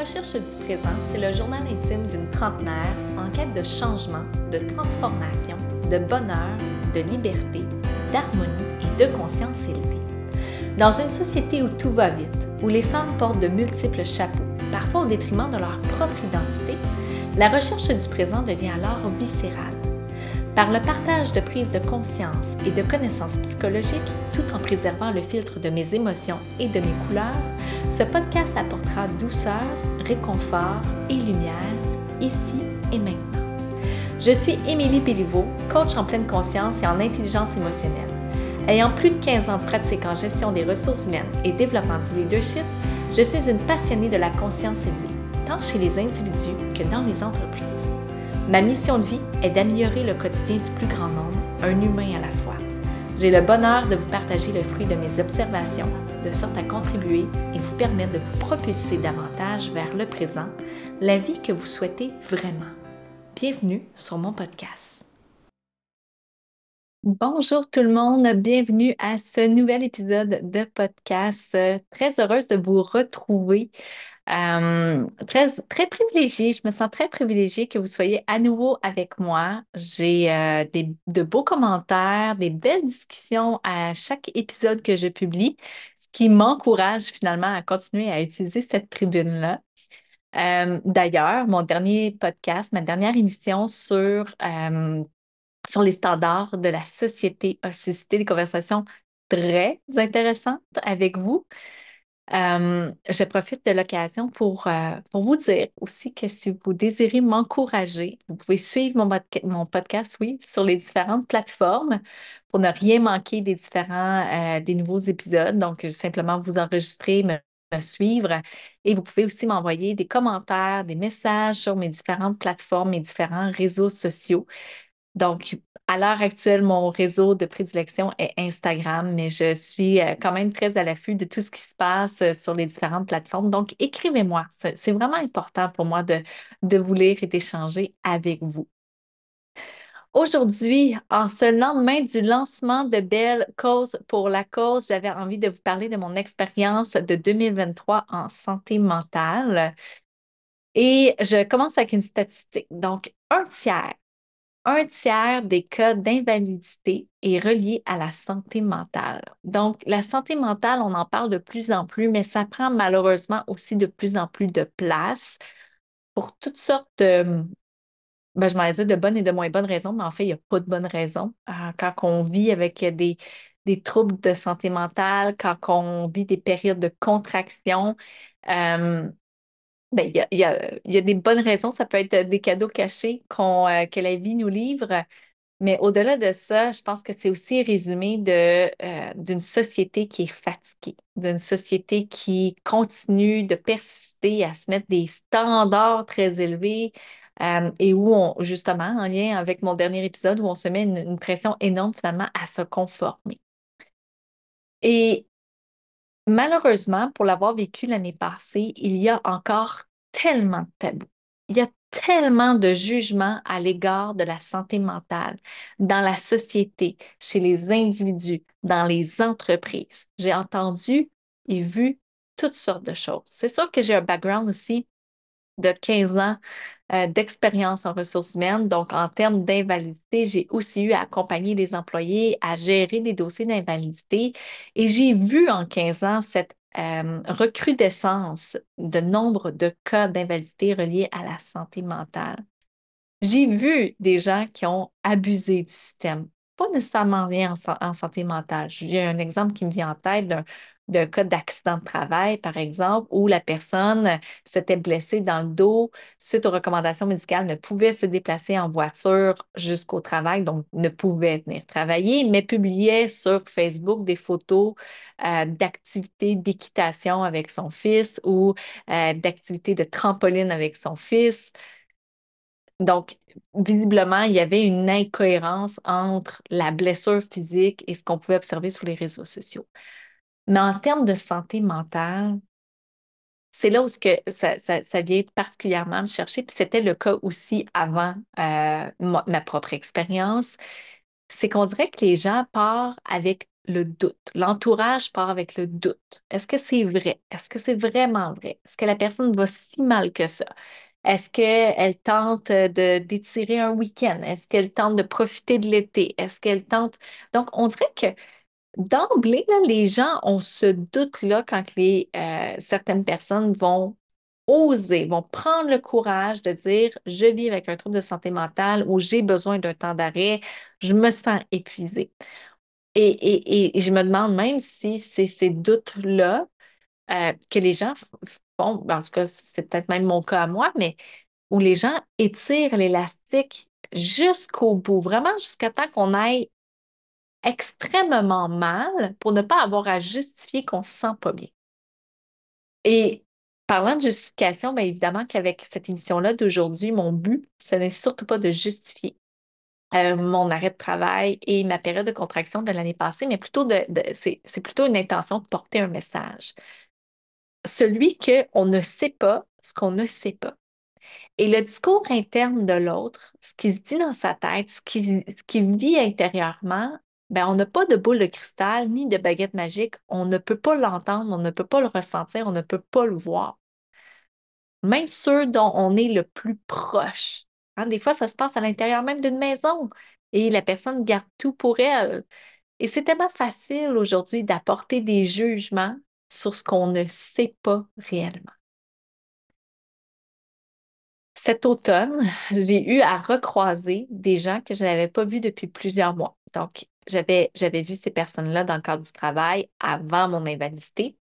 recherche du présent, c'est le journal intime d'une trentenaire en quête de changement, de transformation, de bonheur, de liberté, d'harmonie et de conscience élevée. Dans une société où tout va vite, où les femmes portent de multiples chapeaux, parfois au détriment de leur propre identité, la recherche du présent devient alors viscérale. Par le partage de prise de conscience et de connaissances psychologiques, tout en préservant le filtre de mes émotions et de mes couleurs, ce podcast apportera douceur, réconfort et lumière, ici et maintenant. Je suis Émilie Béliveau, coach en pleine conscience et en intelligence émotionnelle. Ayant plus de 15 ans de pratique en gestion des ressources humaines et développement du leadership, je suis une passionnée de la conscience élevée, tant chez les individus que dans les entreprises. Ma mission de vie est d'améliorer le quotidien du plus grand nombre, un humain à la fois. J'ai le bonheur de vous partager le fruit de mes observations, de sorte à contribuer et vous permettre de vous propulser davantage vers le présent, la vie que vous souhaitez vraiment. Bienvenue sur mon podcast. Bonjour tout le monde, bienvenue à ce nouvel épisode de podcast. Très heureuse de vous retrouver euh, très, très privilégiée, je me sens très privilégiée que vous soyez à nouveau avec moi. J'ai euh, de beaux commentaires, des belles discussions à chaque épisode que je publie, ce qui m'encourage finalement à continuer à utiliser cette tribune-là. Euh, d'ailleurs, mon dernier podcast, ma dernière émission sur, sur les standards de la société a suscité des conversations très intéressantes avec vous. Euh, je profite de l'occasion pour, euh, pour vous dire aussi que si vous désirez m'encourager, vous pouvez suivre mon, mon, podcast, oui, sur les différentes plateformes pour ne rien manquer des différents, euh, des nouveaux épisodes. Donc, simplement vous enregistrer, me, me suivre et vous pouvez aussi m'envoyer des commentaires, des messages sur mes différentes plateformes, mes différents réseaux sociaux. Donc, à l'heure actuelle, mon réseau de prédilection est Instagram, mais je suis euh, quand même très à l'affût de tout ce qui se passe euh, sur les différentes plateformes. Donc, écrivez-moi. C'est vraiment important pour moi de, de vous lire et d'échanger avec vous. Aujourd'hui, en ce lendemain du lancement de Belle Cause pour la cause, j'avais envie de vous parler de mon expérience de 2023 en santé mentale. Et je commence avec une statistique. Donc, un tiers un tiers des cas d'invalidité est relié à la santé mentale. Donc, la santé mentale, on en parle de plus en plus, mais ça prend malheureusement aussi de plus en plus de place pour toutes sortes de, ben, je m'allais dire de bonnes et de moins bonnes raisons, mais en fait, il n'y a pas de bonnes raisons. Euh, quand on vit avec des, des troubles de santé mentale, quand on vit des périodes de contraction, euh, ben, il y a, des bonnes raisons. Ça peut être des cadeaux cachés euh, que la vie nous livre. Mais au-delà de ça, je pense que c'est aussi résumé euh, d'une société qui est fatiguée, d'une société qui continue de persister à se mettre des standards très élevés euh, et où on, justement, en lien avec mon dernier épisode, où on se met une pression énorme finalement à se conformer. Et Malheureusement, pour l'avoir vécu l'année passée, il y a encore tellement de tabous. Il y a tellement de jugements à l'égard de la santé mentale dans la société, chez les individus, dans les entreprises. J'ai entendu et vu toutes sortes de choses. C'est sûr que j'ai un background aussi de 15 ans euh, d'expérience en ressources humaines. Donc, en termes d'invalidité, j'ai aussi eu à accompagner les employés à gérer des dossiers d'invalidité et j'ai vu en 15 ans cette euh, recrudescence de nombre de cas d'invalidité reliés à la santé mentale. J'ai vu des gens qui ont abusé du système, pas nécessairement rien en, en santé mentale. J'ai un exemple qui me vient en tête d'un cas d'accident de travail, par exemple, où la personne s'était blessée dans le dos suite aux recommandations médicales, ne pouvait se déplacer en voiture jusqu'au travail, donc ne pouvait venir travailler, mais publiait sur Facebook des photos euh, d'activités d'équitation avec son fils ou euh, d'activités de trampoline avec son fils. Donc, visiblement, il y avait une incohérence entre la blessure physique et ce qu'on pouvait observer sur les réseaux sociaux. Mais en termes de santé mentale, c'est là où que ça, vient particulièrement me chercher. Puis c'était le cas aussi avant euh, ma, propre expérience. C'est qu'on dirait que les gens partent avec le doute. L'entourage part avec le doute. Est-ce que c'est vrai? Est-ce que c'est vraiment vrai? Est-ce que la personne va si mal que ça? Est-ce qu'elle tente de d'étirer un week-end? Est-ce qu'elle tente de profiter de l'été? Est-ce qu'elle tente... Donc, on dirait que d'emblée, les gens ont ce doute-là quand les, euh, certaines personnes vont oser, vont prendre le courage de dire je vis avec un trouble de santé mentale ou j'ai besoin d'un temps d'arrêt, je me sens épuisée. Et, je me demande même si c'est ces doutes-là euh, que les gens font, ben, en tout cas, c'est peut-être même mon cas à moi, mais où les gens étirent l'élastique jusqu'au bout, vraiment jusqu'à temps qu'on aille extrêmement mal pour ne pas avoir à justifier qu'on se sent pas bien. Et parlant de justification, bien évidemment qu'avec cette émission-là d'aujourd'hui, mon but, ce n'est surtout pas de justifier euh, mon arrêt de travail et ma période de contraction de l'année passée, mais plutôt de, c'est, plutôt une intention de porter un message. Celui qu'on ne sait pas ce qu'on ne sait pas. Et le discours interne de l'autre, ce qui se dit dans sa tête, ce qui, qui vit intérieurement, ben, on n'a pas de boule de cristal ni de baguette magique. On ne peut pas l'entendre, on ne peut pas le ressentir, on ne peut pas le voir. Même ceux dont on est le plus proche. Hein, des fois, ça se passe à l'intérieur même d'une maison et la personne garde tout pour elle. Et c'est tellement facile aujourd'hui d'apporter des jugements sur ce qu'on ne sait pas réellement. Cet automne, j'ai eu à recroiser des gens que je n'avais pas vus depuis plusieurs mois. Donc, j'avais, j'avais vu ces personnes-là dans le cadre du travail avant mon invalidité.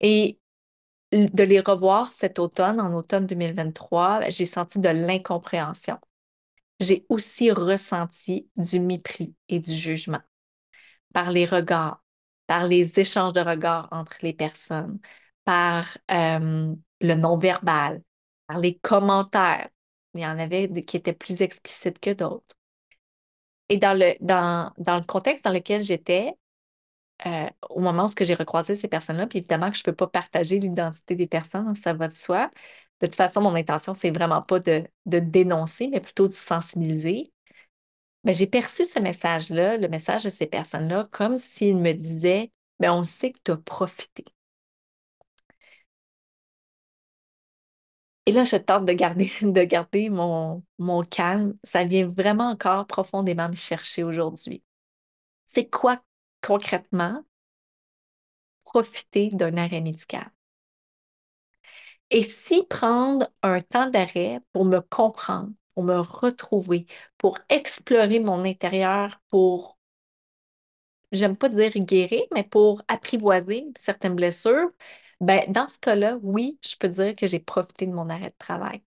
Et de les revoir cet automne, en automne 2023, j'ai senti de l'incompréhension. J'ai aussi ressenti du mépris et du jugement par les regards, par les échanges de regards entre les personnes, par euh, le non-verbal, par les commentaires. Il y en avait qui étaient plus explicites que d'autres. Et dans le, dans, dans le contexte dans lequel j'étais, euh, au moment où j'ai recroisé ces personnes-là, puis évidemment que je ne peux pas partager l'identité des personnes, ça va de soi. De toute façon, mon intention, c'est vraiment pas de, de, dénoncer, mais plutôt de sensibiliser. Mais j'ai perçu ce message-là, le message de ces personnes-là, comme s'ils me disaient ben, on sait que tu as profité. Et là, je tente de garder, de garder mon, mon calme. Ça vient vraiment encore profondément me chercher aujourd'hui. C'est quoi concrètement profiter d'un arrêt médical? Et si prendre un temps d'arrêt pour me comprendre, pour me retrouver, pour explorer mon intérieur, pour, j'aime pas dire guérir, mais pour apprivoiser certaines blessures, ben, dans ce cas-là, oui, je peux dire que j'ai profité de mon arrêt de travail.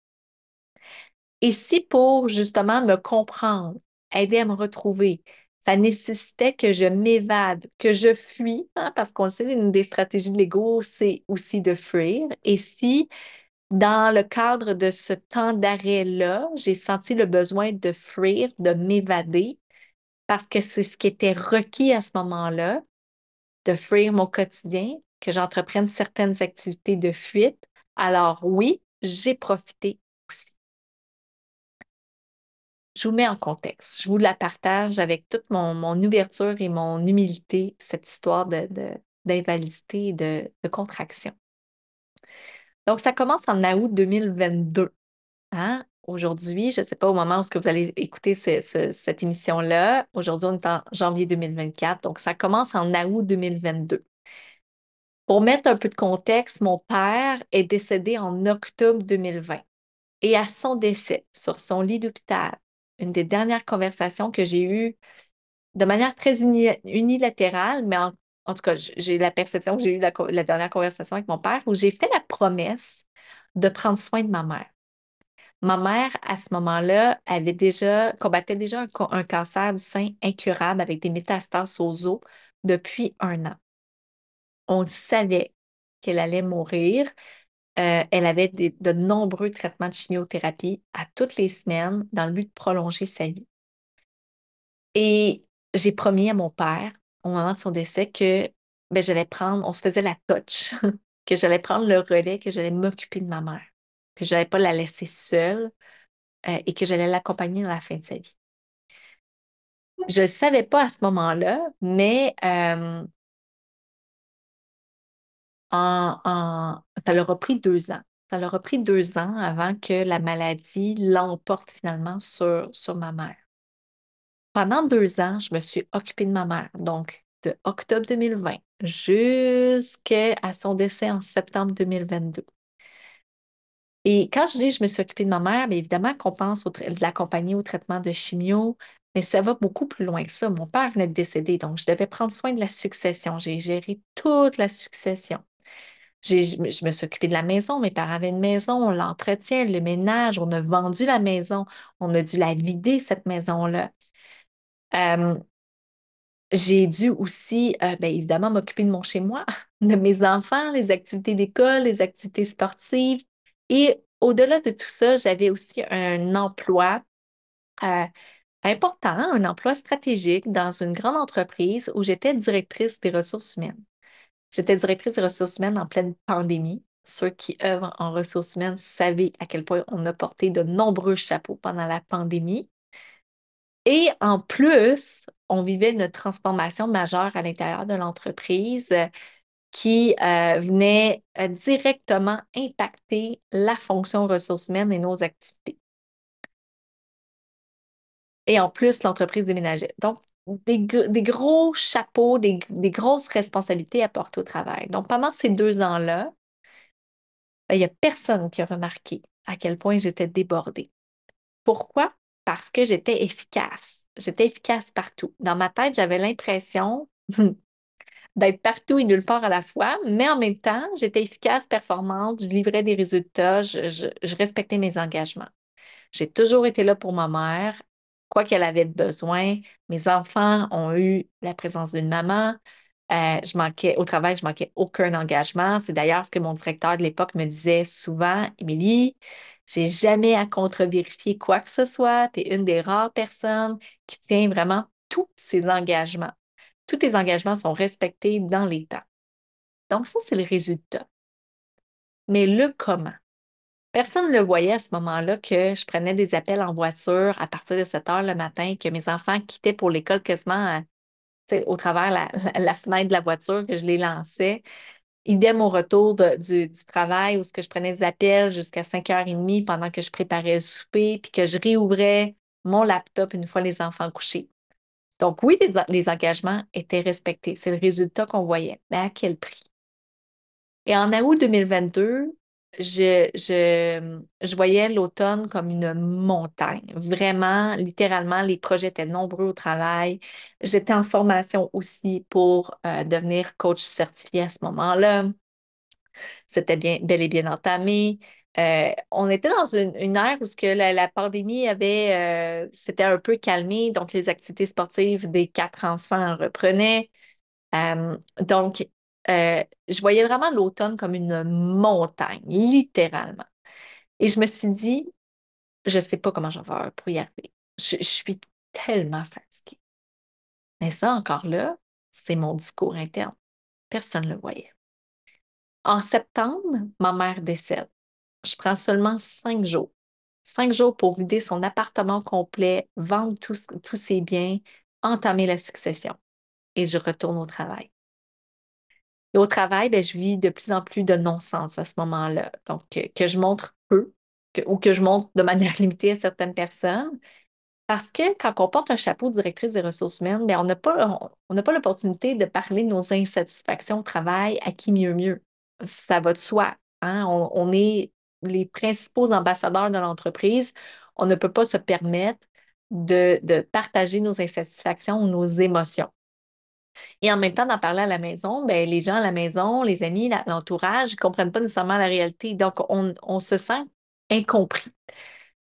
Et si pour justement me comprendre, aider à me retrouver, ça nécessitait que je m'évade, que je fuis, hein, parce qu'on sait, une des stratégies de l'ego, c'est aussi de fuir. Et si dans le cadre de ce temps d'arrêt-là, j'ai senti le besoin de fuir, de m'évader, parce que c'est ce qui était requis à ce moment-là, de fuir mon quotidien, que j'entreprenne certaines activités de fuite, alors oui, j'ai profité aussi. Je vous mets en contexte. Je vous la partage avec toute mon, ouverture et mon humilité, cette histoire d'invalidité de, et de, contraction. Donc, ça commence en août 2022. Hein? Aujourd'hui, je ne sais pas au moment où vous allez écouter cette émission-là. Aujourd'hui, on est en janvier 2024. Donc, ça commence en août 2022. Pour mettre un peu de contexte, mon père est décédé en octobre 2020. Et à son décès, sur son lit d'hôpital, une des dernières conversations que j'ai eues de manière très unilatérale, mais en, tout cas, j'ai la perception que j'ai eu la, dernière conversation avec mon père où j'ai fait la promesse de prendre soin de ma mère. Ma mère, à ce moment-là, avait déjà, combattait déjà un, un cancer du sein incurable avec des métastases aux os depuis un an on savait qu'elle allait mourir. Euh, elle avait de nombreux traitements de chimiothérapie à toutes les semaines dans le but de prolonger sa vie. Et j'ai promis à mon père, au moment de son décès, que ben, j'allais prendre, on se faisait la touch, que j'allais prendre le relais, que j'allais m'occuper de ma mère, que je n'allais pas la laisser seule euh, et que j'allais l'accompagner dans la fin de sa vie. je ne savais pas à ce moment-là, mais euh, en, ça leur a pris deux ans. Ça leur a pris deux ans avant que la maladie l'emporte finalement sur, sur ma mère. Pendant deux ans, je me suis occupée de ma mère, donc de octobre 2020 jusqu'à son décès en septembre 2022. Et quand je dis je me suis occupée de ma mère, bien évidemment qu'on pense au de l'accompagner au traitement de chimio, mais ça va beaucoup plus loin que ça. Mon père venait de décéder, donc je devais prendre soin de la succession. J'ai géré toute la succession. Je me suis occupée de la maison, mes parents avaient une maison, on l'entretient, le ménage, on a vendu la maison, on a dû la vider, cette maison-là. J'ai dû aussi, euh, bien évidemment, m'occuper de mon chez-moi, de mes enfants, les activités d'école, les activités sportives. Et au-delà de tout ça, j'avais aussi un emploi euh, important, un emploi stratégique dans une grande entreprise où j'étais directrice des ressources humaines. J'étais directrice des ressources humaines en pleine pandémie. Ceux qui œuvrent en ressources humaines savent à quel point on a porté de nombreux chapeaux pendant la pandémie. Et en plus, on vivait une transformation majeure à l'intérieur de l'entreprise qui euh, venait euh, directement impacter la fonction ressources humaines et nos activités. Et en plus, l'entreprise déménageait. Donc, des, gros chapeaux, des, grosses responsabilités à porter au travail. Donc, pendant ces deux ans-là, ben, il n'y a personne qui a remarqué à quel point j'étais débordée. Pourquoi? Parce que j'étais efficace. J'étais efficace partout. Dans ma tête, j'avais l'impression d'être partout et nulle part à la fois, mais en même temps, j'étais efficace, performante, je livrais des résultats, je respectais mes engagements. J'ai toujours été là pour ma mère quoi qu'elle avait besoin. Mes enfants ont eu la présence d'une maman. Euh, je manquais, au travail, je manquais aucun engagement. C'est d'ailleurs ce que mon directeur de l'époque me disait souvent, Émilie, j'ai jamais à contre-vérifier quoi que ce soit. Tu es une des rares personnes qui tient vraiment tous ses engagements. Tous tes engagements sont respectés dans temps. Donc, ça, c'est le résultat. Mais le comment? Personne ne le voyait à ce moment-là que je prenais des appels en voiture à partir de 7 heures le matin, que mes enfants quittaient pour l'école quasiment euh, au travers la, la, fenêtre de la voiture, que je les lançais. Idem au retour du, travail où ce je prenais des appels jusqu'à 5h30 pendant que je préparais le souper, puis que je réouvrais mon laptop une fois les enfants couchés. Donc oui, les, les engagements étaient respectés. C'est le résultat qu'on voyait. Mais à quel prix? Et en août 2022, je, je, voyais l'automne comme une montagne. Vraiment, littéralement, les projets étaient nombreux au travail. J'étais en formation aussi pour euh, devenir coach certifié à ce moment-là. C'était bien, bel et bien entamé. Euh, on était dans une, ère où ce que la, pandémie avait, euh, s'était un peu calmé, donc les activités sportives des quatre enfants reprenaient. donc, euh, je voyais vraiment l'automne comme une montagne, littéralement. Et je me suis dit, je ne sais pas comment je vais pour y arriver. Je, suis tellement fatiguée. Mais ça, encore là, c'est mon discours interne. Personne ne le voyait. En septembre, ma mère décède. Je prends seulement cinq jours. Cinq jours pour vider son appartement complet, vendre tous ses biens, entamer la succession. Et je retourne au travail. Et au travail, ben, je vis de plus en plus de non-sens à ce moment-là. Donc, que, je montre peu ou que je montre de manière limitée à certaines personnes. Parce que quand on porte un chapeau de directrice des ressources humaines, ben, on n'a pas, pas l'opportunité de parler de nos insatisfactions au travail à qui mieux mieux. Ça va de soi. Hein. On, on est les principaux ambassadeurs de l'entreprise. On ne peut pas se permettre de, de partager nos insatisfactions ou nos émotions. Et en même temps, d'en parler à la maison, ben, les gens à la maison, les amis, l'entourage, ne comprennent pas nécessairement la réalité. Donc, on, se sent incompris.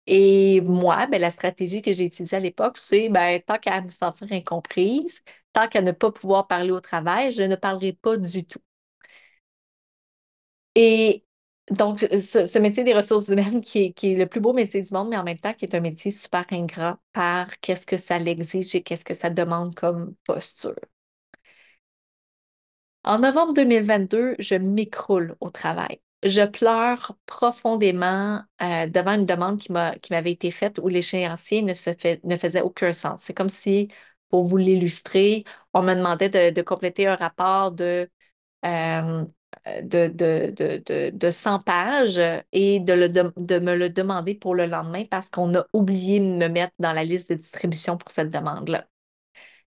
Et moi, ben, la stratégie que j'ai utilisée à l'époque, c'est ben, tant qu'à me sentir incomprise, tant qu'à ne pas pouvoir parler au travail, je ne parlerai pas du tout. Et donc, ce, métier des ressources humaines qui est, qui est, le plus beau métier du monde, mais en même temps qui est un métier super ingrat par qu'est-ce que ça l'exige et qu'est-ce que ça demande comme posture. En novembre 2022, je m'écroule au travail. Je pleure profondément euh, devant une demande qui m'avait été faite où l'échéancier ne, ne faisait aucun sens. C'est comme si pour vous l'illustrer, on me demandait de, compléter un rapport de, euh, de, de, de, 100 pages et de, le, de, me le demander pour le lendemain parce qu'on a oublié de me mettre dans la liste de distribution pour cette demande-là.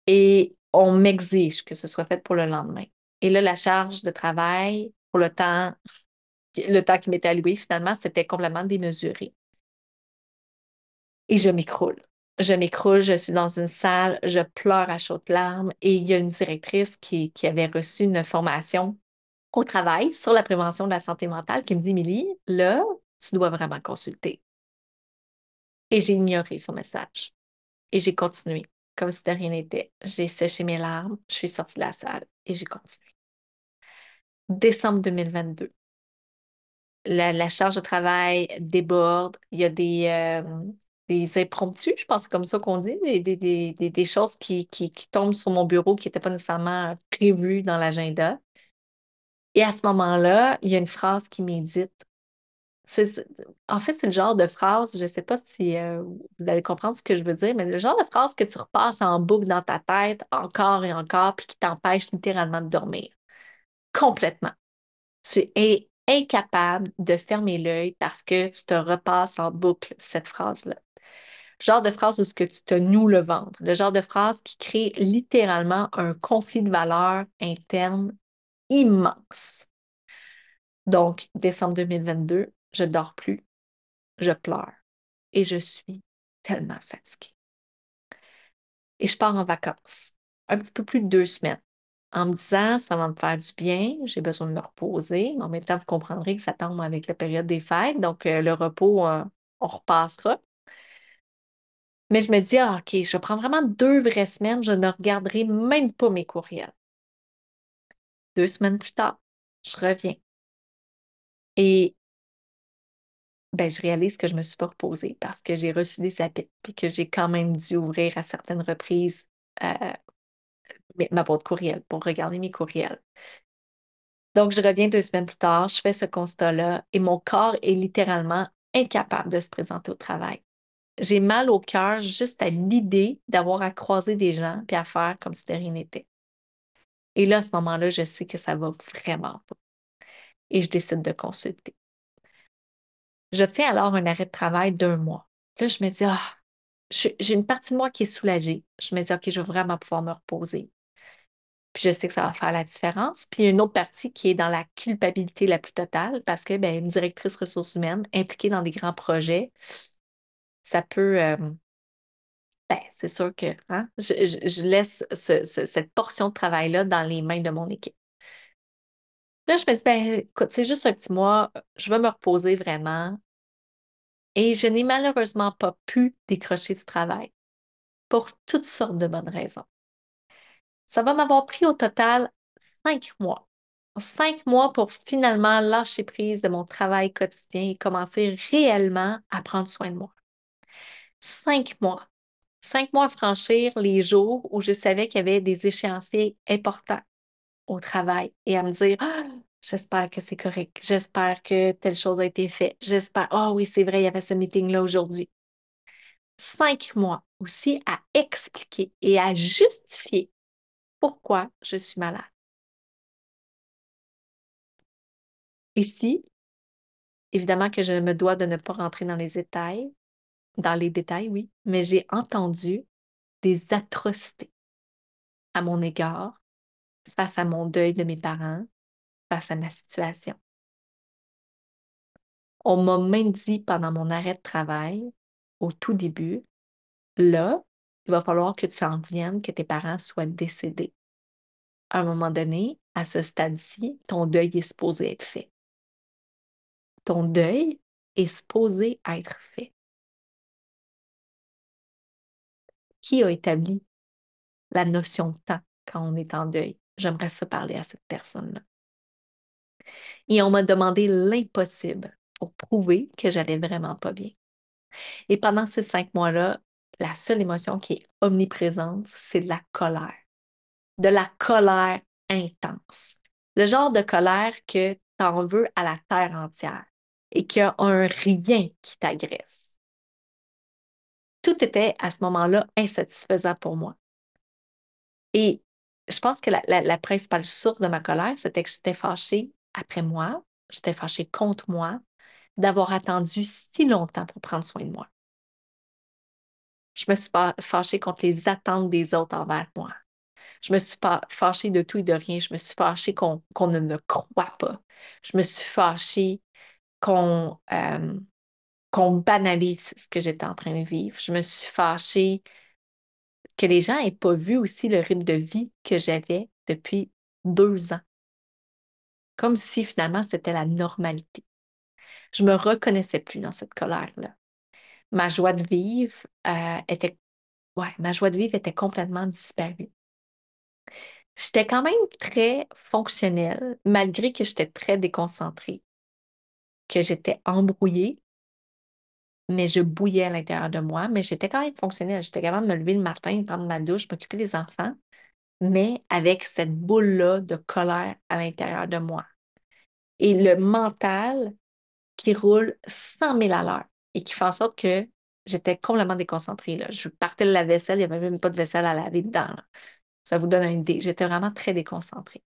Et on m'exige que ce soit fait pour le lendemain. Et là, la charge de travail pour le temps, le temps qui m'était alloué, finalement, c'était complètement démesuré. Et je m'écroule. Je m'écroule, je suis dans une salle, je pleure à chaudes larmes et il y a une directrice qui, qui avait reçu une formation au travail sur la prévention de la santé mentale qui me dit, Milly, là, tu dois vraiment consulter. Et j'ai ignoré son message. Et j'ai continué comme si de rien n'était. J'ai séché mes larmes, je suis sortie de la salle et j'ai continué. Décembre 2022. La, charge de travail déborde. Il y a des, euh, des impromptus, je pense comme ça qu'on dit, des, choses qui, qui, tombent sur mon bureau qui n'étaient pas nécessairement prévues dans l'agenda. Et à ce moment-là, il y a une phrase qui médite. En fait, c'est le genre de phrase, je ne sais pas si euh, vous allez comprendre ce que je veux dire, mais le genre de phrase que tu repasses en boucle dans ta tête encore et encore, puis qui t'empêche littéralement de dormir. Complètement. Tu es incapable de fermer l'œil parce que tu te repasses en boucle cette phrase-là. Genre de phrase où ce que tu te noues le ventre. Le genre de phrase qui crée littéralement un conflit de valeurs interne immense. Donc, décembre 2022, je dors plus, je pleure et je suis tellement fatiguée. Et je pars en vacances, un petit peu plus de deux semaines, en me disant, ça va me faire du bien, j'ai besoin de me reposer. En même temps, vous comprendrez que ça tombe avec la période des fêtes, donc euh, le repos, euh, on repassera. Mais je me dis, ah, OK, je prendre vraiment deux vraies semaines, je ne regarderai même pas mes courriels. Deux semaines plus tard, je reviens. Et ben, je réalise que je ne me suis pas reposée parce que j'ai reçu des appels et que j'ai quand même dû ouvrir à certaines reprises euh, ma boîte courriel pour regarder mes courriels. Donc, je reviens deux semaines plus tard, je fais ce constat-là et mon corps est littéralement incapable de se présenter au travail. J'ai mal au cœur juste à l'idée d'avoir à croiser des gens et à faire comme si de rien n'était. Et là, à ce moment-là, je sais que ça va vraiment pas. Et je décide de consulter. J'obtiens alors un arrêt de travail d'un mois. Là, je me dis, ah, j'ai une partie de moi qui est soulagée. Je me dis, OK, je vais vraiment pouvoir me reposer. Puis je sais que ça va faire la différence. Puis il y a une autre partie qui est dans la culpabilité la plus totale parce que ben, une directrice ressources humaines impliquée dans des grands projets, ça peut. Euh, ben, c'est sûr que hein, je, laisse cette portion de travail-là dans les mains de mon équipe. Là, je me dis, ben, écoute, c'est juste un petit mois, je vais me reposer vraiment. Et je n'ai malheureusement pas pu décrocher du travail pour toutes sortes de bonnes raisons. Ça va m'avoir pris au total cinq mois. Cinq mois pour finalement lâcher prise de mon travail quotidien et commencer réellement à prendre soin de moi. Cinq mois. Cinq mois à franchir les jours où je savais qu'il y avait des échéanciers importants au travail et à me dire «Ah, j'espère que c'est correct, j'espère que telle chose a été faite, j'espère, oh oui, c'est vrai, il y avait ce meeting-là aujourd'hui. Cinq mois aussi à expliquer et à justifier pourquoi je suis malade. Ici, évidemment que je me dois de ne pas rentrer dans les détails, dans les détails, oui, mais j'ai entendu des atrocités à mon égard face à mon deuil de mes parents, face à ma situation. On m'a même dit pendant mon arrêt de travail, au tout début, là, il va falloir que tu en viennes, que tes parents soient décédés. À un moment donné, à ce stade-ci, ton deuil est supposé être fait. Ton deuil est supposé être fait. Qui a établi la notion de temps quand on est en deuil? J'aimerais ça parler à cette personne-là. Et on m'a demandé l'impossible pour prouver que j'allais vraiment pas bien. Et pendant ces cinq mois-là, la seule émotion qui est omniprésente, c'est de la colère. De la colère intense. Le genre de colère que tu en veux à la terre entière et qu'il y a un rien qui t'agresse. Tout était à ce moment-là insatisfaisant pour moi. Et je pense que la, principale source de ma colère, c'était que j'étais fâchée après moi, j'étais fâchée contre moi d'avoir attendu si longtemps pour prendre soin de moi. Je me suis fâchée contre les attentes des autres envers moi. Je me suis fâchée de tout et de rien. Je me suis fâchée qu'on ne me croit pas. Je me suis fâchée qu'on euh, qu'on banalise ce que j'étais en train de vivre. Je me suis fâchée que les gens n'aient pas vu aussi le rythme de vie que j'avais depuis deux ans. Comme si finalement c'était la normalité. Je me reconnaissais plus dans cette colère-là. Ma joie de vivre euh, était, était complètement disparue. J'étais quand même très fonctionnelle, malgré que j'étais très déconcentrée, que j'étais embrouillée, mais je bouillais à l'intérieur de moi, mais j'étais quand même fonctionnelle. J'étais capable de me lever le matin, prendre ma douche, m'occuper des enfants, mais avec cette boule-là de colère à l'intérieur de moi. Et le mental qui roule 100 000 à l'heure et qui fait en sorte que j'étais complètement déconcentrée. Je partais de la vaisselle, il n'y avait même pas de vaisselle à laver dedans. Ça vous donne une idée. J'étais vraiment très déconcentrée.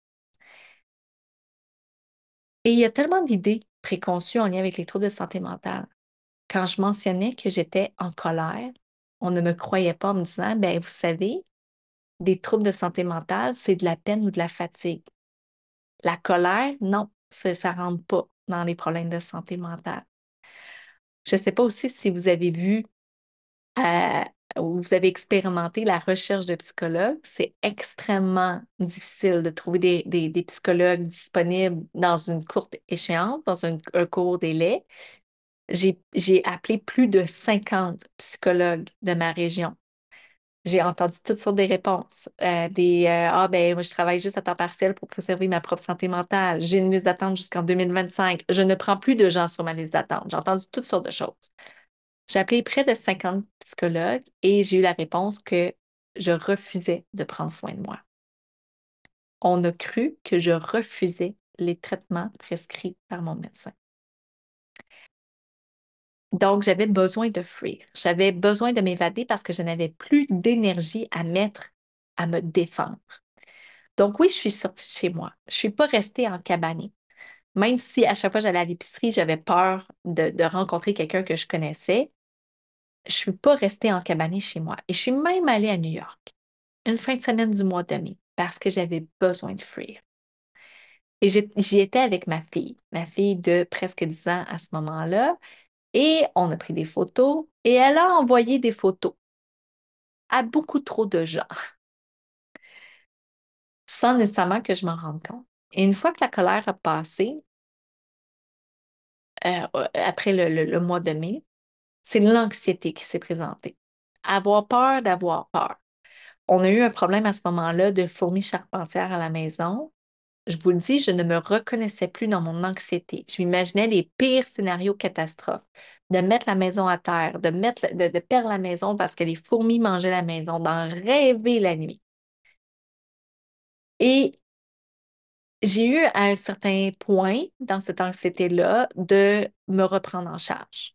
Et il y a tellement d'idées préconçues en lien avec les troubles de santé mentale. Quand je mentionnais que j'étais en colère, on ne me croyait pas en me disant, ben vous savez, des troubles de santé mentale, c'est de la peine ou de la fatigue. La colère, non, ça ne rentre pas dans les problèmes de santé mentale. Je ne sais pas aussi si vous avez vu euh, ou vous avez expérimenté la recherche de psychologues. C'est extrêmement difficile de trouver des, psychologues disponibles dans une courte échéance, dans un, court délai. J'ai appelé plus de 50 psychologues de ma région. J'ai entendu toutes sortes de réponses. Euh, des euh, Ah, ben, moi, je travaille juste à temps partiel pour préserver ma propre santé mentale. J'ai une liste d'attente jusqu'en 2025. Je ne prends plus de gens sur ma liste d'attente. J'ai entendu toutes sortes de choses. J'ai appelé près de 50 psychologues et j'ai eu la réponse que je refusais de prendre soin de moi. On a cru que je refusais les traitements prescrits par mon médecin. Donc, j'avais besoin de fuir. J'avais besoin de m'évader parce que je n'avais plus d'énergie à mettre à me défendre. Donc, oui, je suis sortie de chez moi. Je ne suis pas restée en cabanée. Même si à chaque fois que j'allais à l'épicerie, j'avais peur de, rencontrer quelqu'un que je connaissais, je ne suis pas restée en cabanée chez moi. Et je suis même allée à New York une fin de semaine du mois de mai parce que j'avais besoin de fuir. Et j'y étais avec ma fille, ma fille de presque 10 ans à ce moment-là. Et on a pris des photos et elle a envoyé des photos à beaucoup trop de gens sans nécessairement que je m'en rende compte. Et une fois que la colère a passé, euh, après le, mois de mai, c'est l'anxiété qui s'est présentée. Avoir peur d'avoir peur. On a eu un problème à ce moment-là de fourmis charpentières à la maison je vous le dis, je ne me reconnaissais plus dans mon anxiété. Je m'imaginais les pires scénarios catastrophes, de mettre la maison à terre, de, mettre, de, perdre la maison parce que les fourmis mangeaient la maison, d'en rêver la nuit. Et j'ai eu à un certain point dans cette anxiété-là de me reprendre en charge,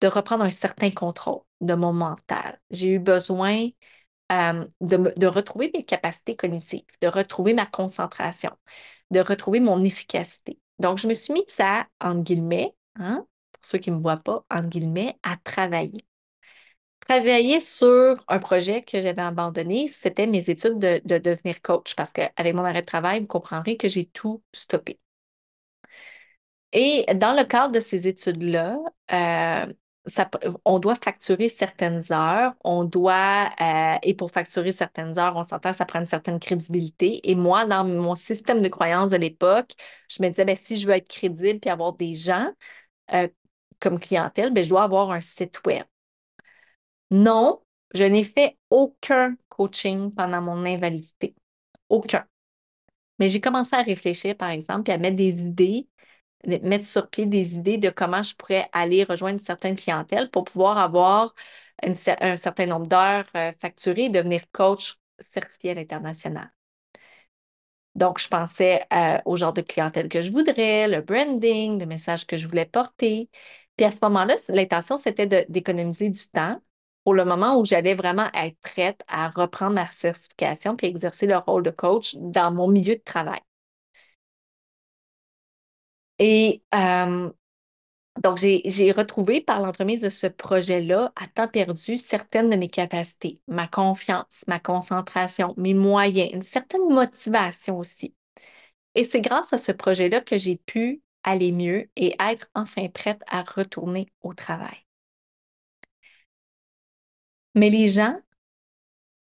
de reprendre un certain contrôle de mon mental. J'ai eu besoin euh, de, retrouver mes capacités cognitives, de retrouver ma concentration, de retrouver mon efficacité. Donc, je me suis mise à, entre guillemets, hein, pour ceux qui ne me voient pas, entre guillemets, à travailler. Travailler sur un projet que j'avais abandonné, c'était mes études de, de devenir coach, parce qu'avec mon arrêt de travail, vous comprendrez que j'ai tout stoppé. Et dans le cadre de ces études-là, euh, on doit facturer certaines heures, on doit, euh, et pour facturer certaines heures, on s'entend, ça prend une certaine crédibilité. Et moi, dans mon système de croyance de l'époque, je me disais, ben, si je veux être crédible et avoir des gens euh, comme clientèle, ben, je dois avoir un site web. Non, je n'ai fait aucun coaching pendant mon invalidité. Aucun. Mais j'ai commencé à réfléchir, par exemple, et à mettre des idées mettre sur pied des idées de comment je pourrais aller rejoindre certaines clientèles pour pouvoir avoir un certain nombre d'heures euh, facturées et devenir coach certifié à l'international. Donc, je pensais euh, au genre de clientèle que je voudrais, le branding, le message que je voulais porter. Puis à ce moment-là, l'intention, c'était d'économiser du temps pour le moment où j'allais vraiment être prête à reprendre ma certification puis exercer le rôle de coach dans mon milieu de travail. Et donc, j'ai retrouvé par l'entremise de ce projet-là, à temps perdu, certaines de mes capacités, ma confiance, ma concentration, mes moyens, une certaine motivation aussi. Et c'est grâce à ce projet-là que j'ai pu aller mieux et être enfin prête à retourner au travail. Mais les gens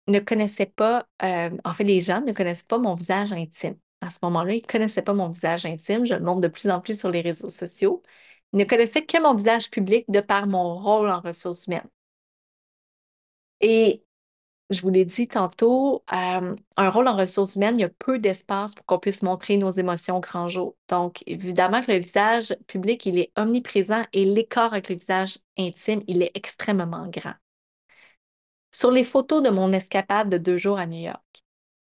ne connaissaient pas, en fait, les gens ne connaissent pas mon visage intime. À ce moment-là, ils ne connaissaient pas mon visage intime. Je le montre de plus en plus sur les réseaux sociaux. Ils ne connaissaient que mon visage public de par mon rôle en ressources humaines. Et je vous l'ai dit tantôt, euh, un rôle en ressources humaines, il y a peu d'espace pour qu'on puisse montrer nos émotions au grand jour. Donc, évidemment que le visage public, il est omniprésent et l'écart avec le visage intime, il est extrêmement grand. Sur les photos de mon escapade de deux jours à New York,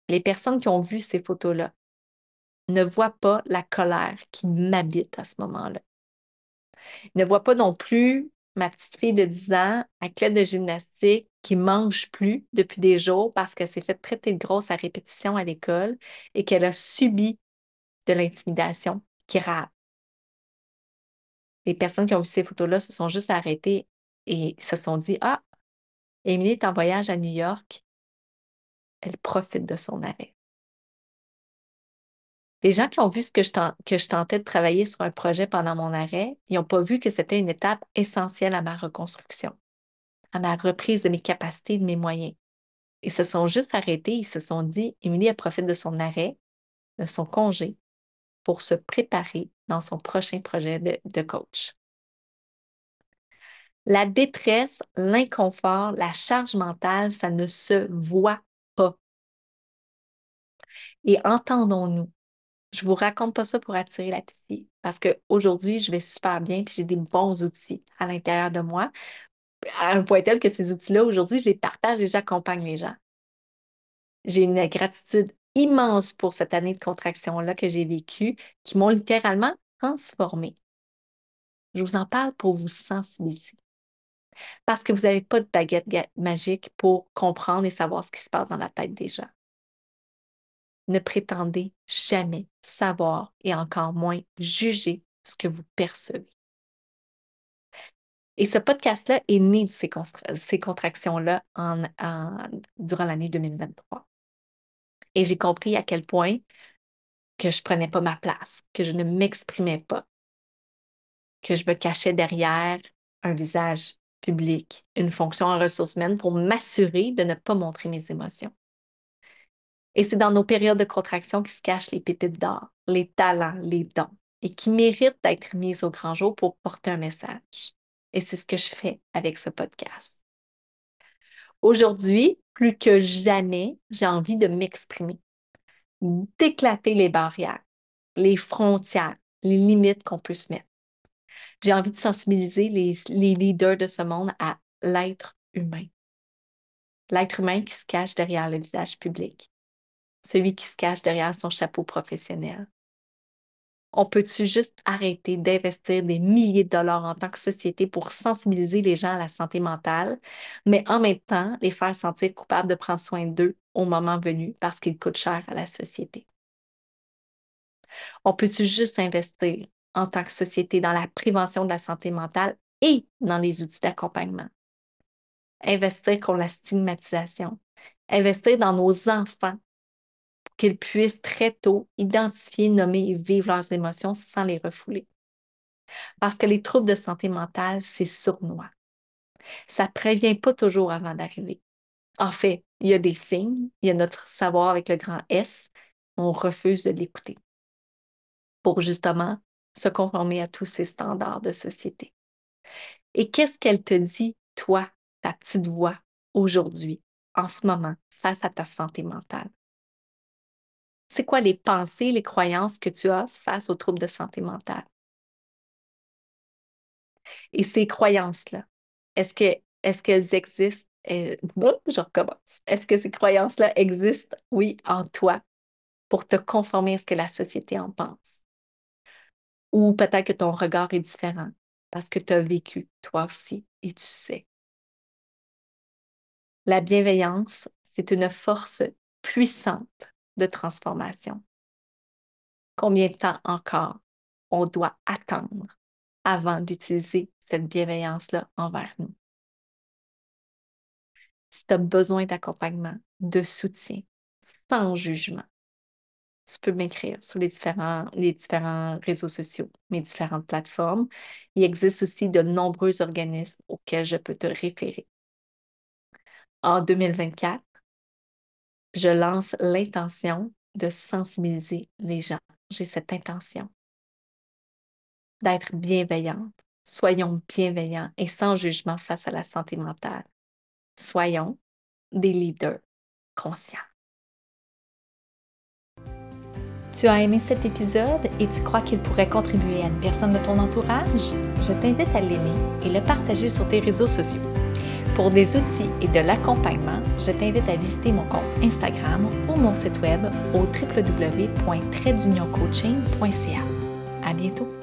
les personnes qui ont vu ces photos-là ne voient pas la colère qui m'habite à ce moment-là. ne voient pas non plus ma petite fille de 10 ans, athlète de gymnastique, qui mange plus depuis des jours parce qu'elle s'est fait traiter de grosse à répétition à l'école et qu'elle a subi de l'intimidation grave. Les personnes qui ont vu ces photos-là se sont juste arrêtées et se sont dit Ah, Émilie est en voyage à New York. Elle profite de son arrêt. Les gens qui ont vu ce que je, tentais de travailler sur un projet pendant mon arrêt, ils n'ont pas vu que c'était une étape essentielle à ma reconstruction, à ma reprise de mes capacités de mes moyens. Ils se sont juste arrêtés, ils se sont dit, Émilie, elle profite de son arrêt, de son congé, pour se préparer dans son prochain projet de coach. La détresse, l'inconfort, la charge mentale, ça ne se voit pas. Et entendons-nous. Je vous raconte pas ça pour attirer la psy, parce qu'aujourd'hui, je vais super bien et j'ai des bons outils à l'intérieur de moi, à un point tel que ces outils-là, aujourd'hui, je les partage et j'accompagne les gens. J'ai une gratitude immense pour cette année de contraction-là que j'ai vécue, qui m'ont littéralement transformée. Je vous en parle pour vous sensibiliser parce que vous n'avez pas de baguette magique pour comprendre et savoir ce qui se passe dans la tête des gens. Ne prétendez jamais savoir et encore moins juger ce que vous percevez. Et ce podcast-là est né de ces, contractions-là durant l'année 2023. Et j'ai compris à quel point que je ne prenais pas ma place, que je ne m'exprimais pas, que je me cachais derrière un visage public, une fonction en ressources humaines pour m'assurer de ne pas montrer mes émotions. Et c'est dans nos périodes de contraction qui se cachent les pépites d'or, les talents, les dons, et qui méritent d'être mises au grand jour pour porter un message. Et c'est ce que je fais avec ce podcast. Aujourd'hui, plus que jamais, j'ai envie de m'exprimer, d'éclater les barrières, les frontières, les limites qu'on peut se mettre. J'ai envie de sensibiliser les, leaders de ce monde à l'être humain. L'être humain qui se cache derrière le visage public, celui qui se cache derrière son chapeau professionnel. On peut-tu juste arrêter d'investir des milliers de dollars en tant que société pour sensibiliser les gens à la santé mentale, mais en même temps les faire sentir coupables de prendre soin d'eux au moment venu parce qu'ils coûtent cher à la société? On peut-tu juste investir en tant que société dans la prévention de la santé mentale et dans les outils d'accompagnement? Investir contre la stigmatisation. Investir dans nos enfants qu'ils puissent très tôt identifier, nommer et vivre leurs émotions sans les refouler. Parce que les troubles de santé mentale, c'est sournois. Ça ne prévient pas toujours avant d'arriver. En fait, il y a des signes, il y a notre savoir avec le grand S, on refuse de l'écouter pour justement se conformer à tous ces standards de société. Et qu'est-ce qu'elle te dit, toi, ta petite voix, aujourd'hui, en ce moment, face à ta santé mentale? C'est quoi les pensées, les croyances que tu as face aux troubles de santé mentale? Et ces croyances-là, est-ce que est-ce qu'elles existent? Et, je recommence. Est-ce que ces croyances-là existent, oui, en toi, pour te conformer à ce que la société en pense? Ou peut-être que ton regard est différent parce que tu as vécu toi aussi et tu sais. La bienveillance, c'est une force puissante de transformation. Combien de temps encore on doit attendre avant d'utiliser cette bienveillance-là envers nous? Si tu as besoin d'accompagnement, de soutien, sans jugement, tu peux m'écrire sur les différents, les différents réseaux sociaux, mes différentes plateformes. Il existe aussi de nombreux organismes auxquels je peux te référer. En 2024, je lance l'intention de sensibiliser les gens. J'ai cette intention d'être bienveillante. Soyons bienveillants et sans jugement face à la santé mentale. Soyons des leaders conscients. Tu as aimé cet épisode et tu crois qu'il pourrait contribuer à une personne de ton entourage? Je t'invite à l'aimer et le partager sur tes réseaux sociaux. Pour des outils et de l'accompagnement, je t'invite à visiter mon compte Instagram ou mon site web au www.tradeunioncoaching.ca. À bientôt!